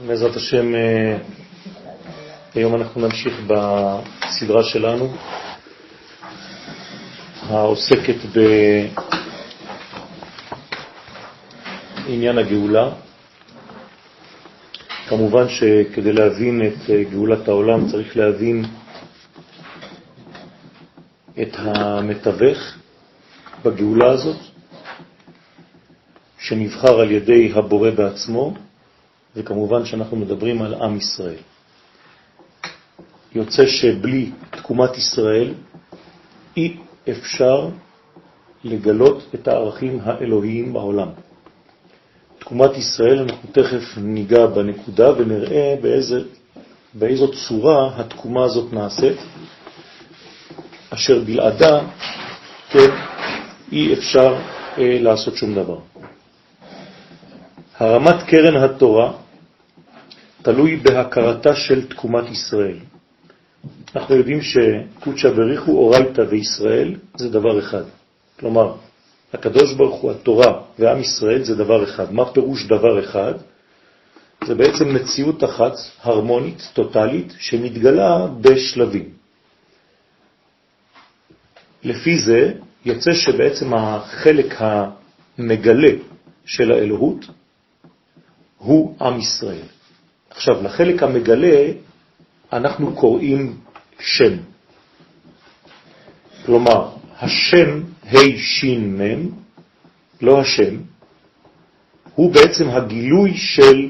בעזרת השם, אה, היום אנחנו נמשיך בסדרה שלנו, העוסקת בעניין הגאולה. כמובן שכדי להבין את אה, גאולת העולם צריך להבין את המתווך בגאולה הזאת, שנבחר על ידי הבורא בעצמו, וכמובן שאנחנו מדברים על עם ישראל. יוצא שבלי תקומת ישראל אי אפשר לגלות את הערכים האלוהיים בעולם. תקומת ישראל, אנחנו תכף ניגע בנקודה ונראה באיזה, באיזו צורה התקומה הזאת נעשית, אשר בלעדה, כן, אי אפשר אה, לעשות שום דבר. הרמת קרן התורה תלוי בהכרתה של תקומת ישראל. אנחנו יודעים שקודשא בריחו אורייתא וישראל זה דבר אחד. כלומר, הקדוש ברוך הוא, התורה ועם ישראל זה דבר אחד. מה פירוש דבר אחד? זה בעצם מציאות אחת, הרמונית, טוטלית, שמתגלה בשלבים. לפי זה יוצא שבעצם החלק המגלה של האלוהות הוא עם ישראל. עכשיו, לחלק המגלה אנחנו קוראים שם. כלומר, השם ה' לא השם, הוא בעצם הגילוי של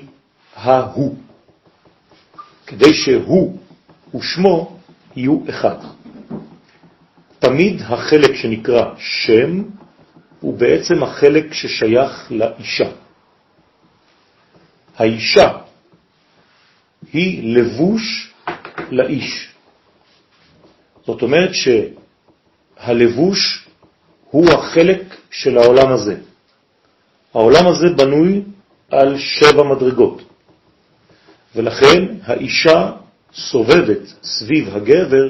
ההוא, כדי שהוא ושמו יהיו אחד. תמיד החלק שנקרא שם הוא בעצם החלק ששייך לאישה. האישה היא לבוש לאיש. זאת אומרת שהלבוש הוא החלק של העולם הזה. העולם הזה בנוי על שבע מדרגות, ולכן האישה סובבת סביב הגבר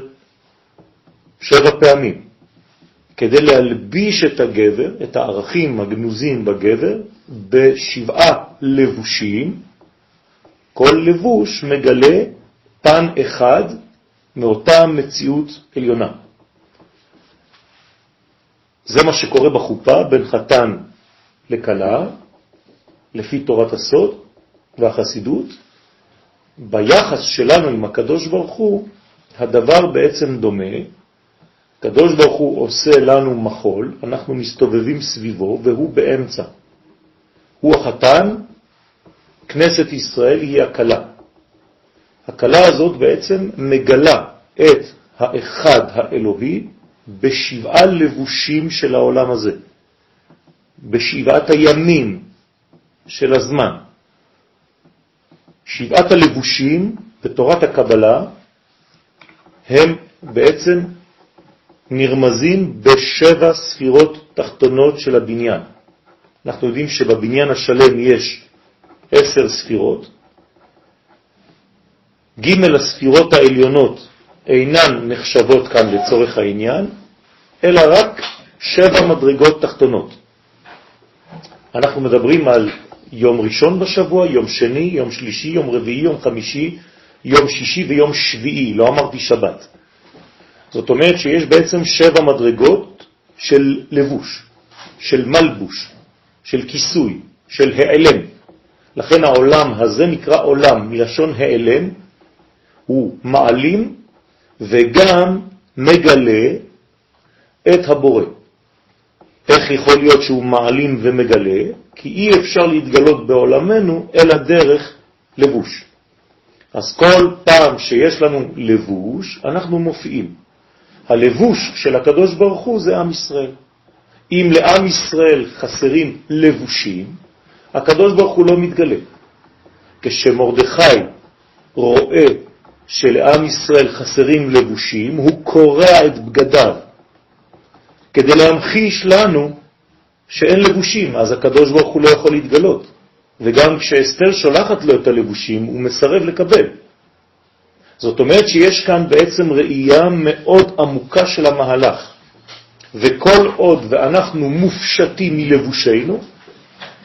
שבע פעמים, כדי להלביש את הגבר, את הערכים הגנוזים בגבר, בשבעה לבושים, כל לבוש מגלה פן אחד מאותה מציאות עליונה. זה מה שקורה בחופה בין חתן לקלה, לפי תורת הסוד והחסידות. ביחס שלנו עם הקדוש ברוך הוא, הדבר בעצם דומה. הקדוש ברוך הוא עושה לנו מחול, אנחנו מסתובבים סביבו, והוא באמצע. הוא החתן, כנסת ישראל היא הקלה. הקלה הזאת בעצם מגלה את האחד האלוהי בשבעה לבושים של העולם הזה, בשבעת הימים של הזמן. שבעת הלבושים בתורת הקבלה הם בעצם נרמזים בשבע ספירות תחתונות של הבניין. אנחנו יודעים שבבניין השלם יש עשר ספירות. ג' הספירות העליונות אינן נחשבות כאן לצורך העניין, אלא רק שבע מדרגות תחתונות. אנחנו מדברים על יום ראשון בשבוע, יום שני, יום שלישי, יום רביעי, יום חמישי, יום שישי ויום שביעי, לא אמרתי שבת. זאת אומרת שיש בעצם שבע מדרגות של לבוש, של מלבוש, של כיסוי, של העלם. לכן העולם הזה נקרא עולם, מלשון העלם, הוא מעלים וגם מגלה את הבורא. איך יכול להיות שהוא מעלים ומגלה? כי אי אפשר להתגלות בעולמנו אלא דרך לבוש. אז כל פעם שיש לנו לבוש, אנחנו מופיעים. הלבוש של הקדוש ברוך הוא זה עם ישראל. אם לעם ישראל חסרים לבושים, הקדוש ברוך הוא לא מתגלה. כשמרדכי רואה שלעם ישראל חסרים לבושים, הוא קורע את בגדיו, כדי להמחיש לנו שאין לבושים, אז הקדוש ברוך הוא לא יכול להתגלות. וגם כשאסתר שולחת לו את הלבושים, הוא מסרב לקבל. זאת אומרת שיש כאן בעצם ראייה מאוד עמוקה של המהלך. וכל עוד ואנחנו מופשטים מלבושנו,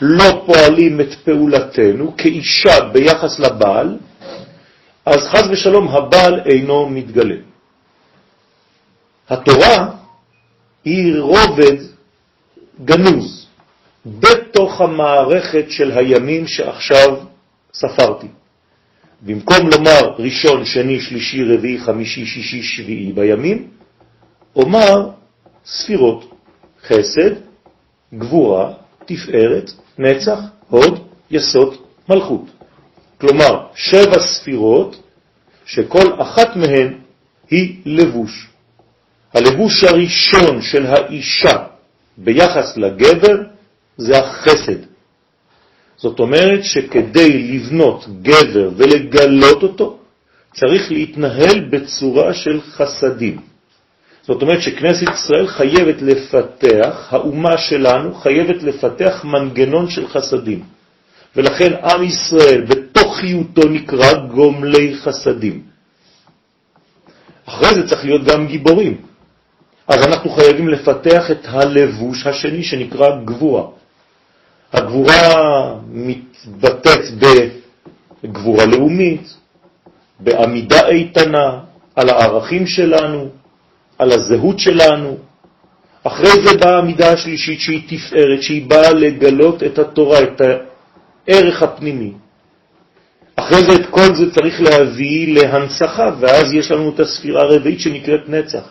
לא פועלים את פעולתנו כאישה ביחס לבעל, אז חז ושלום הבעל אינו מתגלה. התורה היא רובד גנוז בתוך המערכת של הימים שעכשיו ספרתי. במקום לומר ראשון, שני, שלישי, רביעי, חמישי, שישי, שביעי בימים, אומר ספירות, חסד, גבורה, תפארת, נצח, הוד, יסוד, מלכות. כלומר, שבע ספירות שכל אחת מהן היא לבוש. הלבוש הראשון של האישה ביחס לגבר זה החסד. זאת אומרת שכדי לבנות גבר ולגלות אותו, צריך להתנהל בצורה של חסדים. זאת אומרת שכנסת ישראל חייבת לפתח, האומה שלנו חייבת לפתח מנגנון של חסדים. ולכן עם ישראל בתוכיותו נקרא גומלי חסדים. אחרי זה צריך להיות גם גיבורים. אז אנחנו חייבים לפתח את הלבוש השני שנקרא גבורה. הגבורה מתבטאת בגבורה לאומית, בעמידה איתנה, על הערכים שלנו, על הזהות שלנו. אחרי זה באה המידה השלישית שהיא תפארת, שהיא באה לגלות את התורה, את הערך הפנימי. אחרי זה את כל זה צריך להביא להנצחה, ואז יש לנו את הספירה הרביעית שנקראת נצח.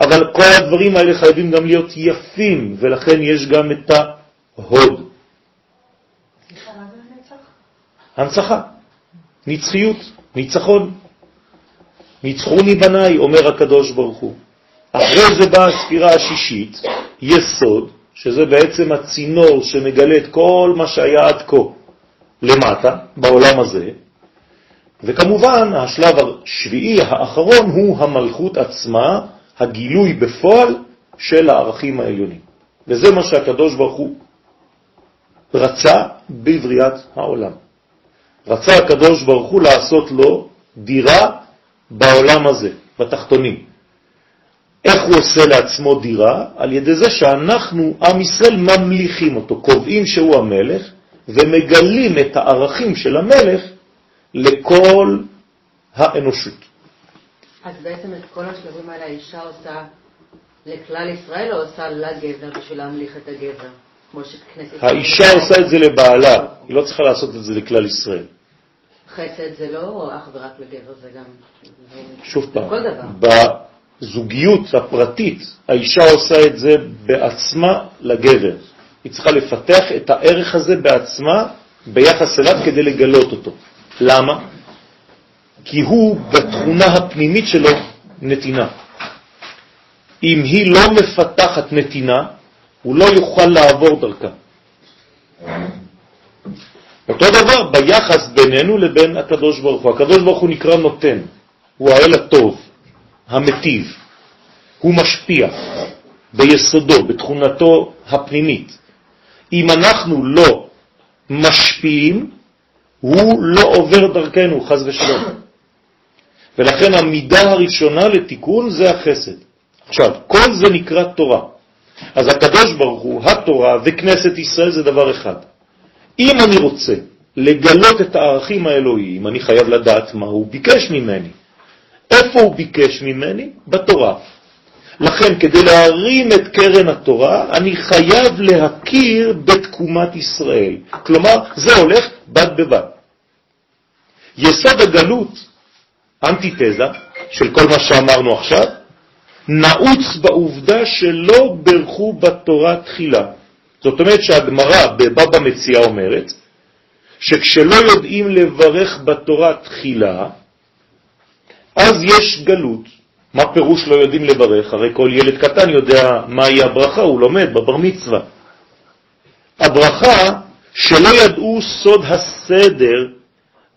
אבל כל הדברים האלה חייבים גם להיות יפים, ולכן יש גם את ההוד. הנצחה, נצחיות, ניצחון. ניצחוני בניי, אומר הקדוש ברוך הוא. אחרי זה באה הספירה השישית, יסוד, שזה בעצם הצינור שמגלה את כל מה שהיה עד כה למטה, בעולם הזה, וכמובן השלב השביעי האחרון הוא המלכות עצמה, הגילוי בפועל של הערכים העליונים. וזה מה שהקדוש ברוך הוא רצה בבריאת העולם. רצה הקדוש ברוך הוא לעשות לו דירה בעולם הזה, בתחתונים. איך הוא עושה לעצמו דירה? על ידי זה שאנחנו, עם ישראל, ממליכים אותו, קובעים שהוא המלך, ומגלים את הערכים של המלך לכל האנושות. אז בעצם את כל השלבים האלה האישה עושה לכלל ישראל או עושה לגבר בשביל להמליך את הגבר? האישה עושה את זה לבעלה, היא לא צריכה לעשות את זה לכלל ישראל. חסד זה לא אך ורק לגבר, זה גם... שוב פעם, בזוגיות הפרטית, האישה עושה את זה בעצמה לגבר. היא צריכה לפתח את הערך הזה בעצמה ביחס אליו כדי לגלות אותו. למה? כי הוא בתכונה הפנימית שלו נתינה. אם היא לא מפתחת נתינה, הוא לא יוכל לעבור דרכה. אותו דבר ביחס בינינו לבין הקדוש ברוך הוא. הקדוש ברוך הוא נקרא נותן, הוא האל הטוב, המטיב, הוא משפיע ביסודו, בתכונתו הפנימית. אם אנחנו לא משפיעים, הוא לא עובר דרכנו, חז ושלום. ולכן המידה הראשונה לתיקון זה החסד. עכשיו, כל זה נקרא תורה. אז הקדוש ברוך הוא, התורה וכנסת ישראל זה דבר אחד. אם אני רוצה לגלות את הערכים האלוהיים, אני חייב לדעת מה הוא ביקש ממני. איפה הוא ביקש ממני? בתורה. לכן, כדי להרים את קרן התורה, אני חייב להכיר בתקומת ישראל. כלומר, זה הולך בד בבד. יסוד הגלות, אנטיתזה, של כל מה שאמרנו עכשיו, נעוץ בעובדה שלא ברכו בתורה תחילה. זאת אומרת שהגמרא בבבא מציאה אומרת שכשלא יודעים לברך בתורה תחילה, אז יש גלות. מה פירוש לא יודעים לברך? הרי כל ילד קטן יודע מהי הברכה, הוא לומד בבר מצווה. הברכה שלא ידעו סוד הסדר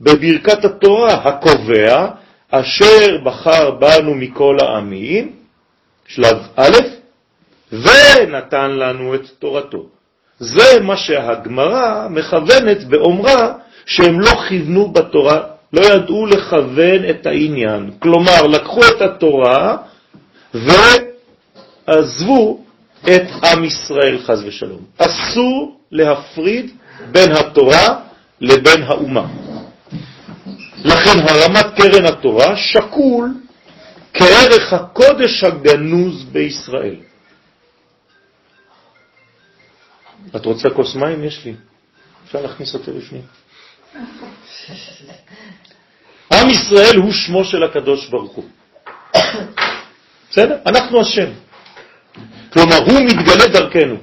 בברכת התורה הקובע, אשר בחר בנו מכל העמים, שלב א', ונתן לנו את תורתו. זה מה שהגמרא מכוונת באומרה שהם לא כיוונו בתורה, לא ידעו לכוון את העניין. כלומר, לקחו את התורה ועזבו את עם ישראל חז ושלום. אסור להפריד בין התורה לבין האומה. לכן הרמת קרן התורה שקול כערך הקודש הגנוז בישראל. את רוצה כוס מים? יש לי. אפשר להכניס אותו לפנים. עם ישראל הוא שמו של הקדוש ברוך הוא. בסדר? אנחנו השם. כלומר, הוא מתגלה דרכנו.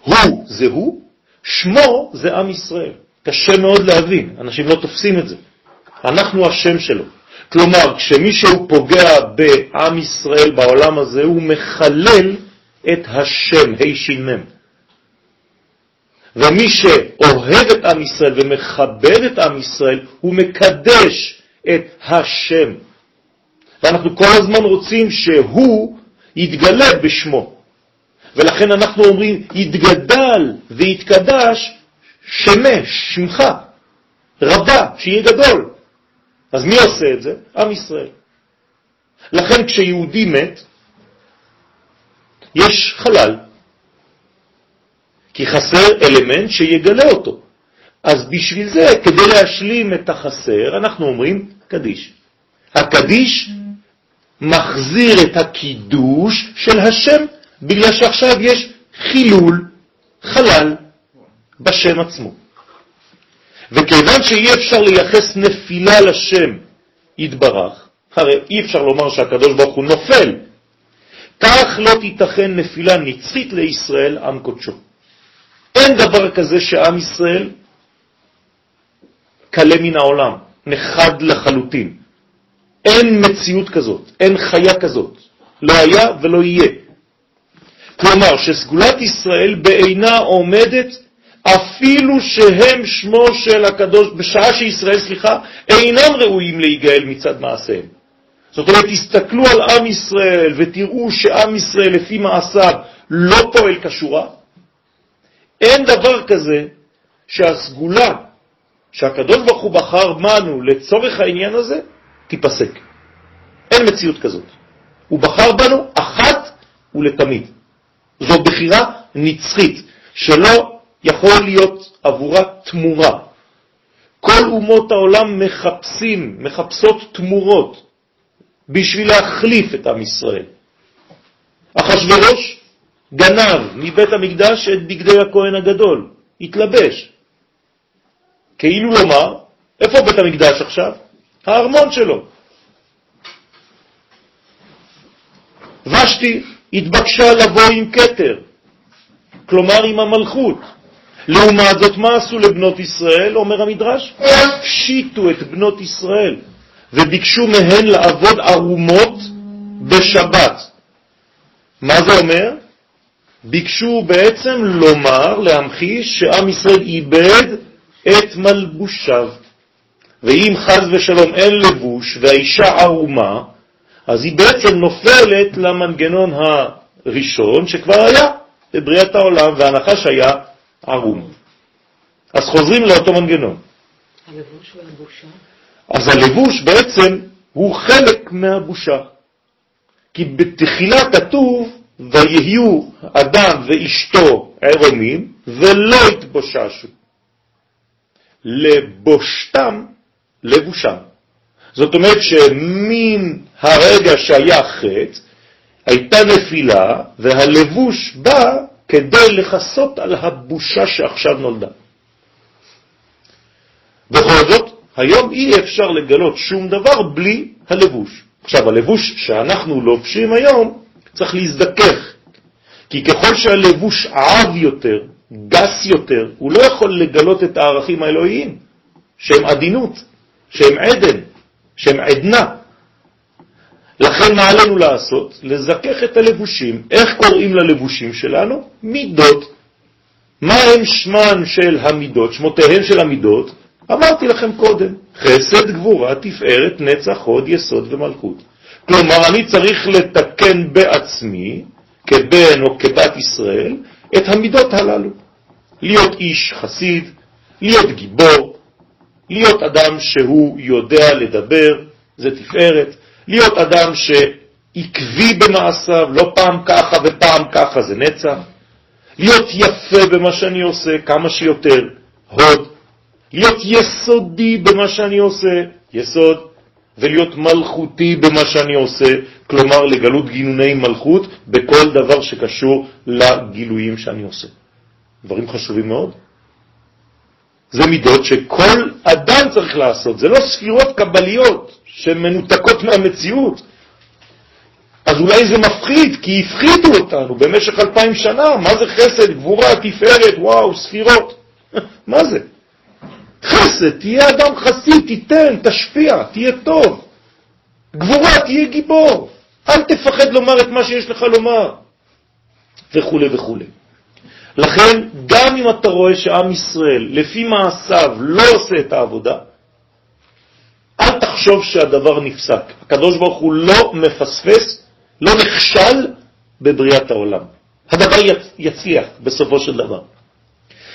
הוא זה הוא, שמו זה עם ישראל. קשה מאוד להבין, אנשים לא תופסים את זה. אנחנו השם שלו. כלומר, כשמישהו פוגע בעם ישראל בעולם הזה, הוא מחלל את השם, ה' ש"מ. ומי שאוהב את עם ישראל ומכבד את עם ישראל, הוא מקדש את השם. ואנחנו כל הזמן רוצים שהוא יתגלה בשמו. ולכן אנחנו אומרים, יתגדל ויתקדש שמש, שמך, רבה, שיהיה גדול. אז מי עושה את זה? עם ישראל. לכן כשיהודי מת, יש חלל, כי חסר אלמנט שיגלה אותו. אז בשביל זה, כדי להשלים את החסר, אנחנו אומרים קדיש. הקדיש מחזיר את הקידוש של השם, בגלל שעכשיו יש חילול, חלל, בשם עצמו. וכיוון שאי אפשר לייחס נפילה לשם יתברך, הרי אי אפשר לומר שהקדוש ברוך הוא נופל, כך לא תיתכן נפילה נצחית לישראל עם קודשו. אין דבר כזה שעם ישראל קלה מן העולם, נחד לחלוטין. אין מציאות כזאת, אין חיה כזאת, לא היה ולא יהיה. כלומר, שסגולת ישראל בעינה עומדת אפילו שהם שמו של הקדוש, בשעה שישראל, סליחה, אינם ראויים להיגאל מצד מעשיהם. זאת אומרת, תסתכלו על עם ישראל ותראו שעם ישראל לפי מעשיו לא פועל כשורה. אין דבר כזה שהסגולה שהקדוש ברוך הוא בחר בנו לצורך העניין הזה, תיפסק. אין מציאות כזאת. הוא בחר בנו אחת ולתמיד. זו בחירה נצחית, שלא יכול להיות עבורה תמורה. כל אומות העולם מחפשים, מחפשות תמורות בשביל להחליף את עם ישראל. אחשורוש גנב מבית המקדש את בגדי הכהן הגדול, התלבש. כאילו לומר, איפה בית המקדש עכשיו? הארמון שלו. ושתי התבקשה לבוא עם כתר, כלומר עם המלכות. לעומת זאת, מה עשו לבנות ישראל, אומר המדרש? פשיטו את בנות ישראל וביקשו מהן לעבוד ערומות בשבת. מה זה אומר? ביקשו בעצם לומר, להמחיש, שעם ישראל איבד את מלבושיו. ואם חז ושלום אין לבוש והאישה ערומה, אז היא בעצם נופלת למנגנון הראשון שכבר היה בבריאת העולם, והנחש היה ערום. אז חוזרים לאותו מנגנון. הלבוש והבושה? אז הלבוש בעצם הוא חלק מהבושה. כי בתחילה כתוב, ויהיו אדם ואשתו ערומים ולא התבוששו. לבושתם, לבושם. זאת אומרת שמן הרגע שהיה חטא, הייתה נפילה, והלבוש בא כדי לחסות על הבושה שעכשיו נולדה. בכל זאת, היום אי אפשר לגלות שום דבר בלי הלבוש. עכשיו, הלבוש שאנחנו לובשים היום צריך להזדכך, כי ככל שהלבוש עב יותר, גס יותר, הוא לא יכול לגלות את הערכים האלוהיים, שהם עדינות, שהם עדן, שהם עדנה. לכן מה עלינו לעשות? לזכך את הלבושים. איך קוראים ללבושים שלנו? מידות. מה הם שמן של המידות, שמותיהן של המידות? אמרתי לכם קודם, חסד, גבורה, תפארת, נצח, הוד, יסוד ומלכות. כלומר, אני צריך לתקן בעצמי, כבן או כבת ישראל, את המידות הללו. להיות איש חסיד, להיות גיבור, להיות אדם שהוא יודע לדבר, זה תפארת, להיות אדם עקבי במעשיו, לא פעם ככה ופעם ככה, זה נצח. להיות יפה במה שאני עושה, כמה שיותר, הוד. להיות יסודי במה שאני עושה, יסוד. ולהיות מלכותי במה שאני עושה, כלומר לגלות גינוני מלכות בכל דבר שקשור לגילויים שאני עושה. דברים חשובים מאוד. זה מידות שכל אדם צריך לעשות, זה לא ספירות קבליות שמנותקות מהמציאות. אז אולי זה מפחיד, כי הפחידו אותנו במשך אלפיים שנה, מה זה חסד, גבורה, תפארת, וואו, ספירות. מה זה? חסד, תהיה אדם חסיד, תיתן, תשפיע, תהיה טוב. גבורה, תהיה גיבור. אל תפחד לומר את מה שיש לך לומר, וכו' וכו'. לכן, גם אם אתה רואה שעם ישראל, לפי מעשיו, לא עושה את העבודה, אל תחשוב שהדבר נפסק. הקדוש ברוך הוא לא מפספס, לא נכשל בבריאת העולם. הדבר יצליח בסופו של דבר.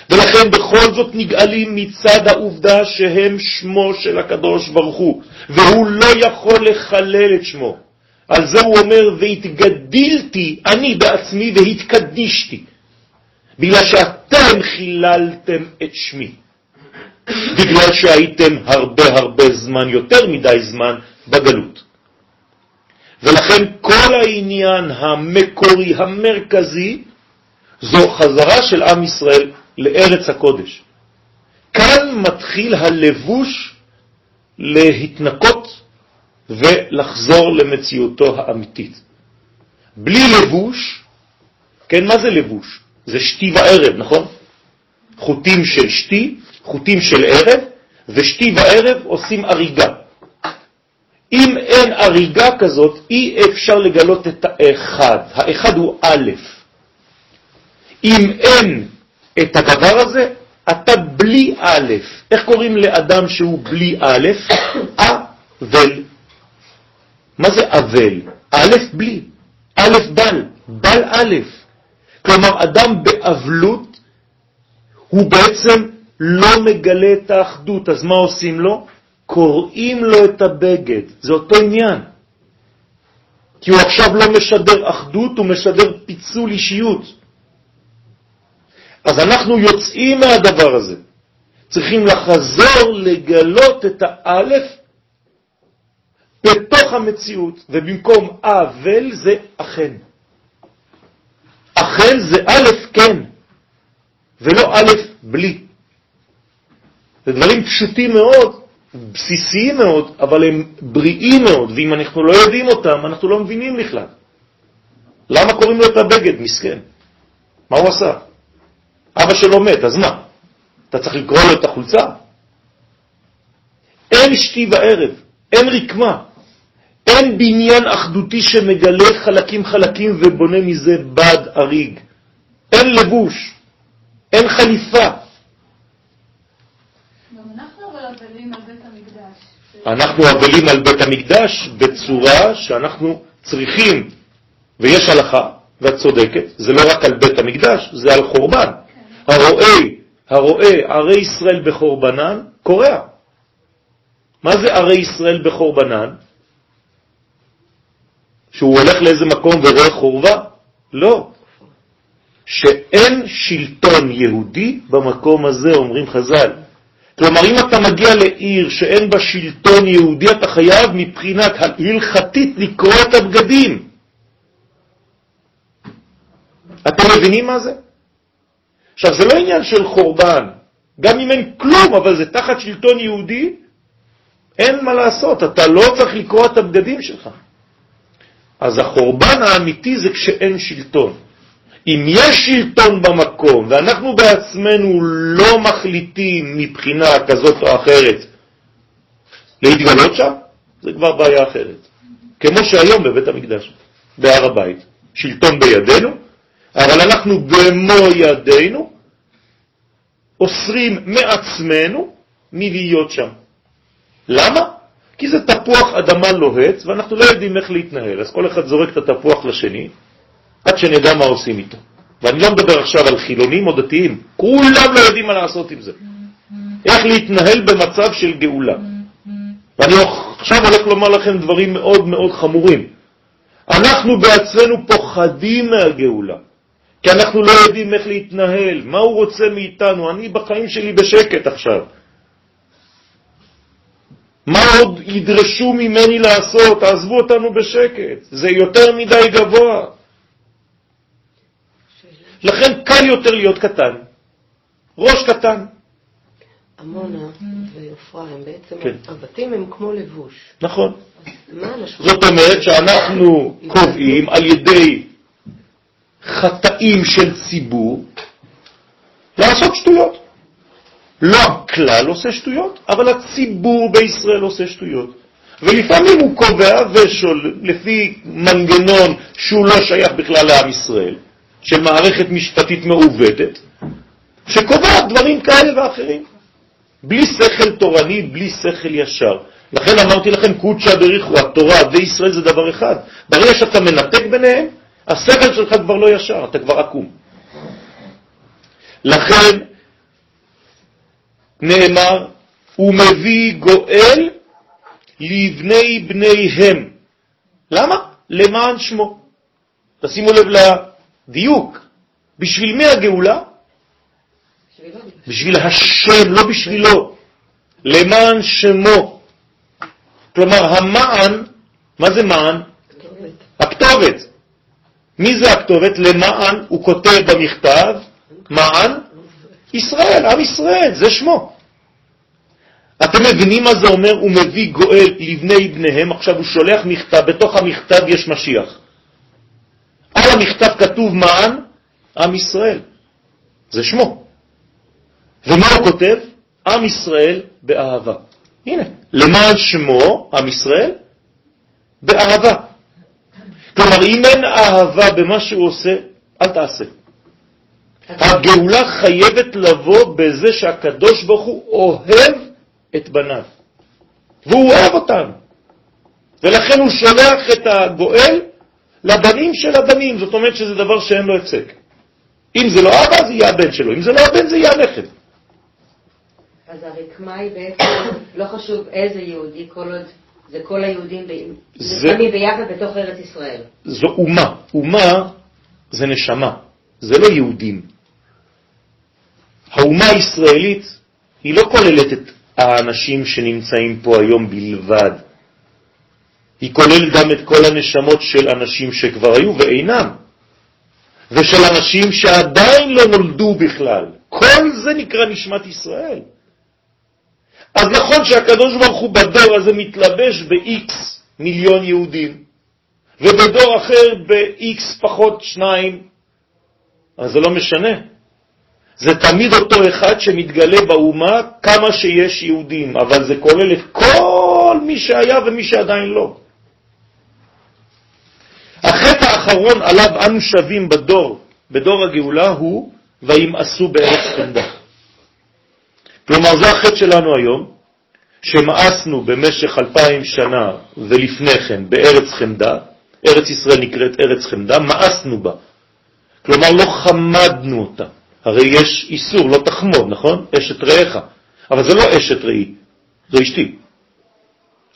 ולכן בכל זאת נגאלים מצד העובדה שהם שמו של הקדוש ברוך הוא, והוא לא יכול לחלל את שמו. על זה הוא אומר, והתגדילתי אני בעצמי והתקדישתי, בגלל שאתם חיללתם את שמי, בגלל שהייתם הרבה הרבה זמן, יותר מדי זמן, בגלות. ולכן כל העניין המקורי, המרכזי, זו חזרה של עם ישראל לארץ הקודש. כאן מתחיל הלבוש להתנקות ולחזור למציאותו האמיתית. בלי לבוש, כן, מה זה לבוש? זה שתי וערב, נכון? חוטים של שתי, חוטים של ערב, ושתי וערב עושים אריגה. אם אין אריגה כזאת, אי אפשר לגלות את האחד. האחד הוא א'. אם אין את הדבר הזה, אתה בלי א'. איך קוראים לאדם שהוא בלי א'? אבל. מה זה אבל? א' בלי. א' בל. בל א'. כלומר, אדם באבלות הוא בעצם לא מגלה את האחדות, אז מה עושים לו? קוראים לו את הבגד, זה אותו עניין. כי הוא עכשיו לא משדר אחדות, הוא משדר פיצול אישיות. אז אנחנו יוצאים מהדבר הזה. צריכים לחזור לגלות את האלף בתוך המציאות, ובמקום אבל זה אכן. אכן זה א' כן, ולא א' בלי. זה דברים פשוטים מאוד, בסיסיים מאוד, אבל הם בריאים מאוד, ואם אנחנו לא יודעים אותם, אנחנו לא מבינים בכלל. למה קוראים לו את הבגד? מסכן. מה הוא עשה? אבא שלו מת, אז מה? אתה צריך לקרוא לו את החולצה? אין שתי בערב, אין רקמה, אין בניין אחדותי שמגלה חלקים חלקים ובונה מזה בד אריג. אין לבוש, אין חליפה. אנחנו אבלים על בית המקדש בצורה שאנחנו צריכים, ויש הלכה, ואת צודקת, זה לא רק על בית המקדש, זה על חורבן. הרואה, הרואה ערי ישראל בחורבנן, קורע. מה זה ערי ישראל בחורבנן? שהוא הולך לאיזה מקום ורואה חורבה? לא. שאין שלטון יהודי במקום הזה, אומרים חז"ל. כלומר, אם אתה מגיע לעיר שאין בה שלטון יהודי, אתה חייב מבחינת הלכתית לקרוא את הבגדים. אתם מבינים מה זה? עכשיו, זה לא עניין של חורבן, גם אם אין כלום, אבל זה תחת שלטון יהודי, אין מה לעשות, אתה לא צריך לקרוא את הבגדים שלך. אז החורבן האמיתי זה כשאין שלטון. אם יש שלטון במקום ואנחנו בעצמנו לא מחליטים מבחינה כזאת או אחרת להתגלות שם, זה כבר בעיה אחרת. כמו שהיום בבית המקדש, בהר הבית, שלטון בידינו, אבל אנחנו במו ידינו אוסרים מעצמנו מלהיות שם. למה? כי זה תפוח אדמה לוהץ ואנחנו לא יודעים איך להתנהל, אז כל אחד זורק את התפוח לשני עד שנדע מה עושים איתו. ואני לא מדבר עכשיו על חילונים או דתיים, כולם לא יודעים מה לעשות עם זה. איך להתנהל במצב של גאולה. ואני עכשיו הולך לומר לכם דברים מאוד מאוד חמורים. אנחנו בעצמנו פוחדים מהגאולה, כי אנחנו לא יודעים איך להתנהל, מה הוא רוצה מאיתנו, אני בחיים שלי בשקט עכשיו. מה עוד ידרשו ממני לעשות? תעזבו אותנו בשקט, זה יותר מדי גבוה. לכן קל יותר להיות קטן, ראש קטן. עמונה ועפרה הם בעצם, כן. הבתים הם כמו לבוש. נכון. זאת אומרת שאנחנו קובעים על ידי חטאים של ציבור לעשות שטויות. לא הכלל עושה שטויות, אבל הציבור בישראל עושה שטויות. ולפעמים הוא קובע ושול, לפי מנגנון שהוא לא שייך בכלל לעם ישראל, של מערכת משפטית מעוותת, שקובעת דברים כאלה ואחרים. בלי שכל תורני, בלי שכל ישר. לכן אמרתי לכם, קודשא בריחו, התורה וישראל זה דבר אחד. ברגע שאתה מנתק ביניהם, השכל שלך כבר לא ישר, אתה כבר עקום. לכן נאמר, הוא מביא גואל לבני בניהם. למה? למען שמו. תשימו לב לדיוק. בשביל מי הגאולה? בשביל השם, לא בשבילו. למען שמו. כלומר, המען, מה זה מען? כתובת. הכתובת. מי זה הכתובת? למען, הוא כותב במכתב, מען, ישראל, עם ישראל, זה שמו. אתם מבינים מה זה אומר? הוא מביא גואל לבני בניהם, עכשיו הוא שולח מכתב, בתוך המכתב יש משיח. על המכתב כתוב מען, עם ישראל. זה שמו. ומה הוא כותב? עם ישראל באהבה. הנה, למען שמו, עם ישראל, באהבה. כלומר, אם אין אהבה במה שהוא עושה, אל תעשה. הגאולה חייבת לבוא בזה שהקדוש ברוך הוא אוהב את בניו, והוא אוהב אותם. ולכן הוא שולח את הגואל לבנים של הבנים, זאת אומרת שזה דבר שאין לו הפסק. אם זה לא אבא, זה יהיה הבן שלו, אם זה לא הבן, זה יהיה הנכד. אז הרקמה היא בעצם, לא חשוב איזה יהודי, כל עוד זה כל היהודים נלחמים ביחד בתוך ארץ ישראל. זו אומה. אומה זה נשמה, זה לא יהודים. האומה הישראלית היא לא כוללת את האנשים שנמצאים פה היום בלבד. היא כוללת גם את כל הנשמות של אנשים שכבר היו ואינם, ושל אנשים שעדיין לא נולדו בכלל. כל זה נקרא נשמת ישראל. אז נכון שהקדוש ברוך הוא בדור הזה מתלבש ב-X מיליון יהודים, ובדור אחר ב-X פחות שניים, אז זה לא משנה. זה תמיד אותו אחד שמתגלה באומה כמה שיש יהודים, אבל זה כולל את כל מי שהיה ומי שעדיין לא. החטא האחרון עליו אנו שווים בדור, בדור הגאולה, הוא וימאסו בארץ חמדה. כלומר, זה החטא שלנו היום, שמאסנו במשך אלפיים שנה ולפני כן בארץ חמדה, ארץ ישראל נקראת ארץ חמדה, מאסנו בה. כלומר, לא חמדנו אותה. הרי יש איסור, לא תחמוד, נכון? אשת רעך. אבל זה לא אשת רעי, זו אשתי.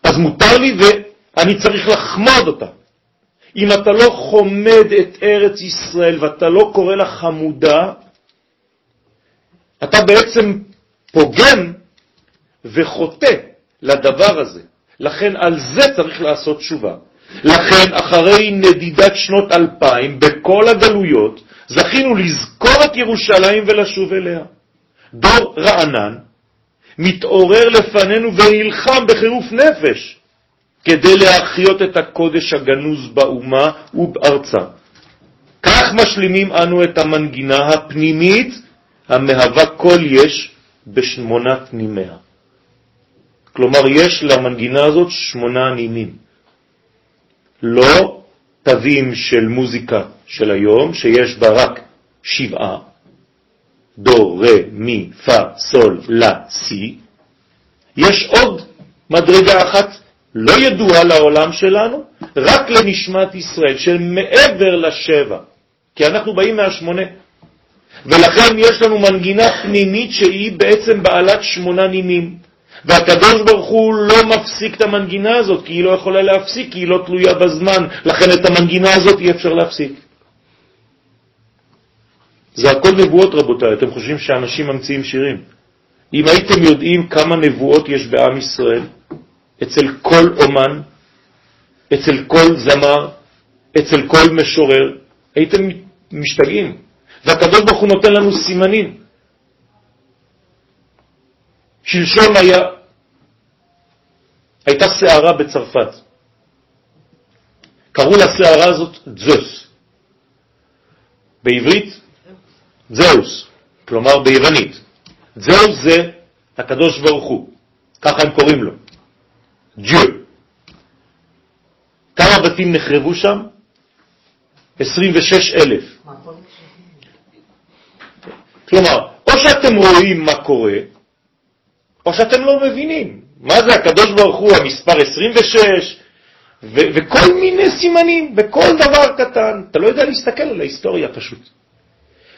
אז מותר לי ואני צריך לחמוד אותה. אם אתה לא חומד את ארץ ישראל ואתה לא קורא לה חמודה, אתה בעצם פוגם וחוטא לדבר הזה. לכן על זה צריך לעשות תשובה. לכן אחרי נדידת שנות אלפיים בכל הגלויות זכינו לזכור את ירושלים ולשוב אליה. דור רענן מתעורר לפנינו ונלחם בחירוף נפש כדי להחיות את הקודש הגנוז באומה ובארצה. כך משלימים אנו את המנגינה הפנימית המהווה כל יש בשמונת נימיה. כלומר, יש למנגינה הזאת שמונה נימים. לא תווים של מוזיקה של היום, שיש בה רק שבעה, דו, רה, מי, פה, סול, לה, סי. יש עוד מדרגה אחת לא ידועה לעולם שלנו, רק לנשמת ישראל, של מעבר לשבע, כי אנחנו באים מהשמונה. ולכן יש לנו מנגינה פנימית שהיא בעצם בעלת שמונה נימים. והקדוש ברוך הוא לא מפסיק את המנגינה הזאת, כי היא לא יכולה להפסיק, כי היא לא תלויה בזמן, לכן את המנגינה הזאת אי אפשר להפסיק. זה הכל נבואות רבותיי, אתם חושבים שאנשים ממציאים שירים. אם הייתם יודעים כמה נבואות יש בעם ישראל, אצל כל אומן, אצל כל זמר, אצל כל משורר, הייתם משתגעים. והקדוש ברוך הוא נותן לנו סימנים. שלשום היה, הייתה שערה בצרפת. קראו לשערה הזאת זוס. בעברית זהוס, כלומר ביוונית. זהוס זה הקדוש ברוך הוא, ככה הם קוראים לו. ג'ו. כמה בתים נחרבו שם? 26 אלף. כלומר, או שאתם רואים מה קורה, או שאתם לא מבינים. מה זה הקדוש ברוך הוא, המספר 26, ו- וכל מיני סימנים, בכל דבר קטן. אתה לא יודע להסתכל על ההיסטוריה פשוט.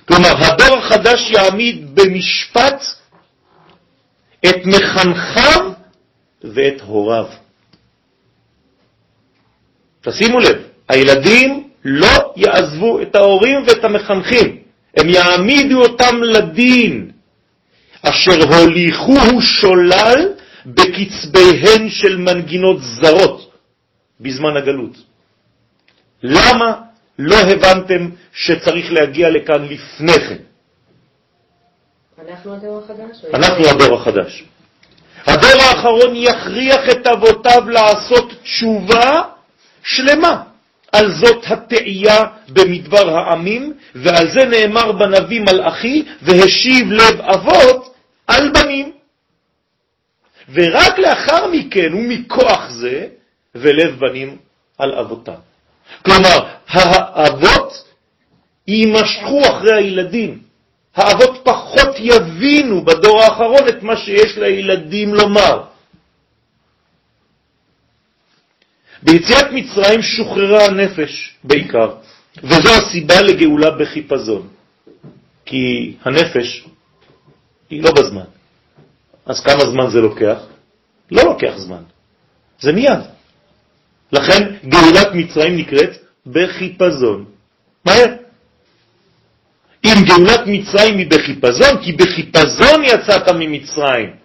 כלומר, הדור החדש יעמיד במשפט את מחנכיו ואת הוריו. תשימו לב, הילדים לא יעזבו את ההורים ואת המחנכים, הם יעמידו אותם לדין, אשר הוליכוהו שולל בקצביהן של מנגינות זרות בזמן הגלות. למה לא הבנתם שצריך להגיע לכאן לפני כן? אנחנו הדור החדש? אנחנו הדור החדש. הדור האחרון יכריח את אבותיו לעשות תשובה שלמה. על זאת התאייה במדבר העמים, ועל זה נאמר בנביא מלאכי, והשיב לב אבות על בנים. ורק לאחר מכן, ומכוח זה, ולב בנים על אבותם. כלומר, האבות יימשכו אחרי הילדים. האבות פחות יבינו בדור האחרון את מה שיש לילדים לומר. ביציאת מצרים שוחררה הנפש בעיקר, וזו הסיבה לגאולה בחיפזון. כי הנפש היא לא בזמן. אז כמה זמן זה לוקח? לא לוקח זמן, זה מיד. לכן גאולת מצרים נקראת בחיפזון. מהר. אם גאולת מצרים היא בחיפזון, כי בחיפזון יצאת ממצרים.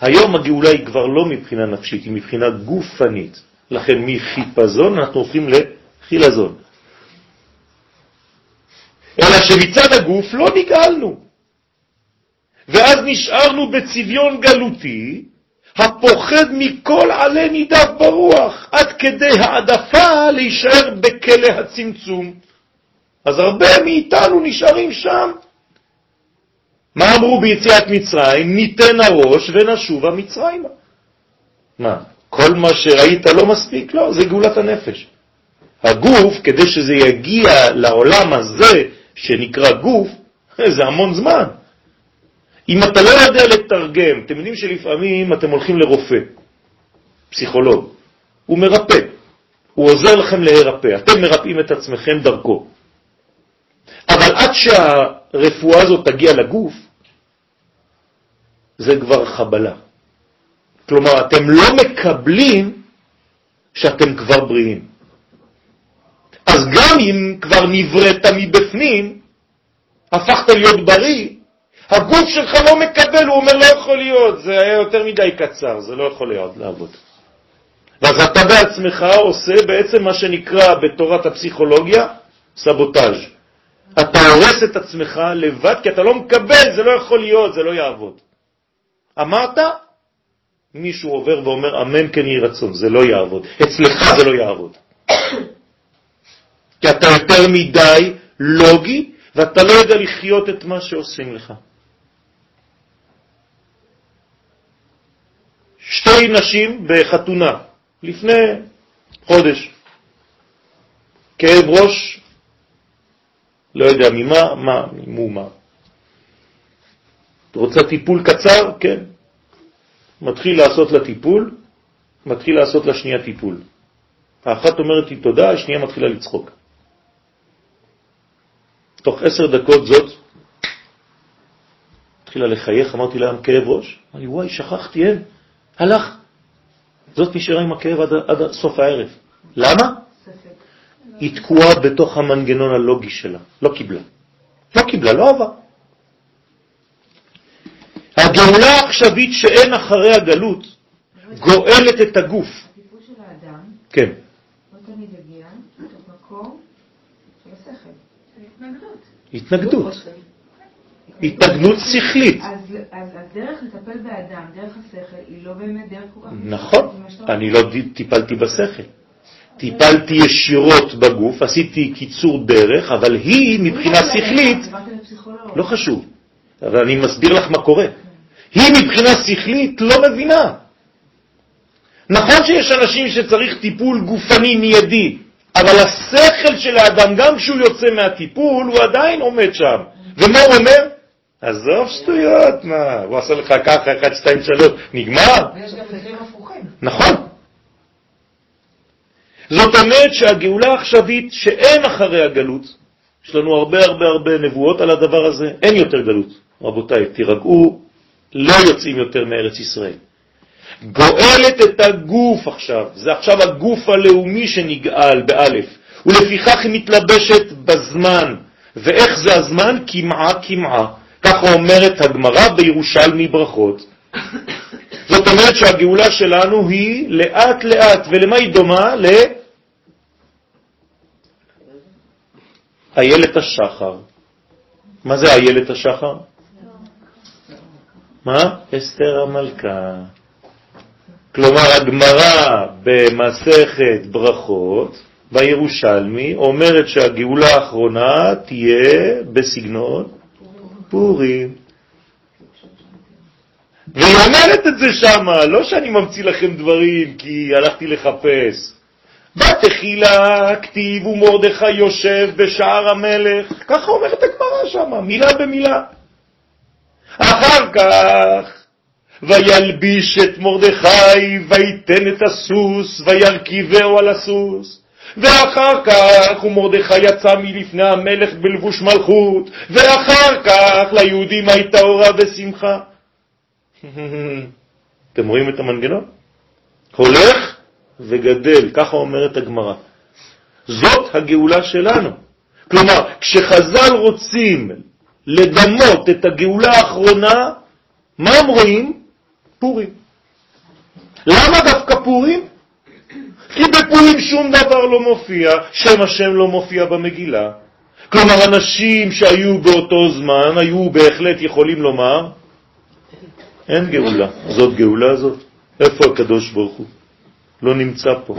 היום הגאולה היא כבר לא מבחינה נפשית, היא מבחינה גופנית. לכן מחיפזון אנחנו הופכים לחילזון. אלא שמצד הגוף לא נגאלנו. ואז נשארנו בצביון גלותי, הפוחד מכל עלה נידף ברוח, עד כדי העדפה להישאר בכלא הצמצום. אז הרבה מאיתנו נשארים שם. מה אמרו ביציאת מצרים? ניתן הראש ונשובה מצרימה. מה, כל מה שראית לא מספיק? לא, זה גאולת הנפש. הגוף, כדי שזה יגיע לעולם הזה שנקרא גוף, זה המון זמן. אם אתה לא יודע לתרגם, אתם יודעים שלפעמים אתם הולכים לרופא, פסיכולוג, הוא מרפא, הוא עוזר לכם להירפא, אתם מרפאים את עצמכם דרכו. אבל עד שהרפואה הזאת תגיע לגוף, זה כבר חבלה. כלומר, אתם לא מקבלים שאתם כבר בריאים. אז גם אם כבר נבראת מבפנים, הפכת להיות בריא, הגוף שלך לא מקבל, הוא אומר לא יכול להיות, זה היה יותר מדי קצר, זה לא יכול להיות לעבוד. ואז אתה בעצמך עושה בעצם מה שנקרא בתורת הפסיכולוגיה סבוטאז'. אתה הורס את עצמך לבד כי אתה לא מקבל, זה לא יכול להיות, זה לא יעבוד. אמרת, מישהו עובר ואומר אמן כן יהי רצון, זה לא יעבוד. אצלך זה לא יעבוד. כי אתה יותר מדי לוגי ואתה לא יודע לחיות את מה שעושים לך. שתי נשים בחתונה, לפני חודש. כאב ראש, לא יודע ממה, מה, מומה. רוצה טיפול קצר? כן. מתחיל לעשות לה טיפול, מתחיל לעשות לשנייה טיפול. האחת אומרת לי תודה, השנייה מתחילה לצחוק. תוך עשר דקות זאת התחילה לחייך, אמרתי לה, כאב ראש? אמר לי, וואי, שכחתי, אין, הלך. זאת נשארה עם הכאב עד, עד סוף הערב. למה? היא תקועה בתוך המנגנון הלוגי שלה, לא קיבלה. לא קיבלה, לא עבר. הגאולה העכשווית שאין אחרי הגלות גואלת את הגוף. הטיפול של האדם כן, לא תמיד יגיע של השכל. התנגדות. התנגדות. התנגדות שכלית. אז, אז הדרך לטפל באדם, דרך השכל, היא לא באמת דרך כל כך... נכון. אני לא טיפלתי בשכל. טיפלתי ישירות בגוף, עשיתי קיצור דרך, אבל היא מבחינה שכלית, דיברת לפסיכולוג. לא חשוב, אבל אני מסביר לך מה קורה. היא מבחינה שכלית לא מבינה. נכון שיש אנשים שצריך טיפול גופני מיידי, אבל השכל של האדם, גם כשהוא יוצא מהטיפול, הוא עדיין עומד שם. ומה הוא אומר? עזוב שטויות, מה, הוא עשה לך ככה, 1, 2, 3, נגמר? ויש גם מקרים הפוכים. נכון. זאת אומרת שהגאולה העכשווית שאין אחרי הגלות, יש לנו הרבה הרבה הרבה נבואות על הדבר הזה, אין יותר גלות. רבותיי, תירגעו, לא יוצאים יותר מארץ ישראל. גואלת את הגוף עכשיו, זה עכשיו הגוף הלאומי שנגאל באלף, ולפיכך היא מתלבשת בזמן. ואיך זה הזמן? כמעה כמעה. ככה אומרת הגמרא בירושלמי ברכות. זאת אומרת שהגאולה שלנו היא לאט לאט, ולמה היא דומה? לאיילת השחר. מה זה איילת השחר? מה? אסתר המלכה. כלומר, הגמרא במסכת ברכות, בירושלמי, אומרת שהגאולה האחרונה תהיה בסגנון פורים. והיא אומרת את זה שמה, לא שאני ממציא לכם דברים כי הלכתי לחפש. בתחילה כתיב ומרדכי יושב בשער המלך, ככה אומרת הגמרא שמה, מילה במילה. אחר כך וילביש את מרדכי ויתן את הסוס וירכיבהו על הסוס. ואחר כך ומרדכי יצא מלפני המלך בלבוש מלכות, ואחר כך ליהודים הייתה אורה ושמחה. אתם רואים את המנגנון? הולך וגדל, ככה אומרת הגמרא. זאת הגאולה שלנו. כלומר, כשחז"ל רוצים לדמות את הגאולה האחרונה, מה הם רואים? פורים. למה דווקא פורים? כי בפורים שום דבר לא מופיע, שם השם לא מופיע במגילה. כלומר, אנשים שהיו באותו זמן היו בהחלט יכולים לומר, אין גאולה. זאת גאולה הזאת. איפה הקדוש ברוך הוא? לא נמצא פה.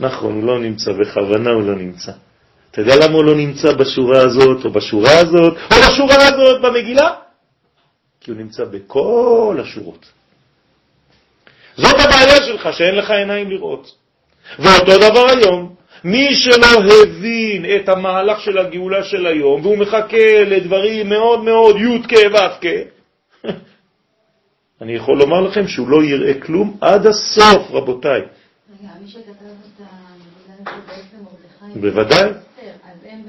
נכון, הוא לא נמצא, בכוונה הוא לא נמצא. אתה יודע למה הוא לא נמצא בשורה הזאת, או בשורה הזאת, או בשורה הזאת במגילה? כי הוא נמצא בכל השורות. זאת הבעיה שלך, שאין לך עיניים לראות. ואותו דבר היום, מי שלא הבין את המהלך של הגאולה של היום, והוא מחכה לדברים מאוד מאוד י' כ' ו' כ', אני יכול לומר לכם שהוא לא יראה כלום עד הסוף, רבותיי. רגע, מי שכתב את המגילה זה בעצם מרדכי. בוודאי. ואסתר, אז הם בעצמם...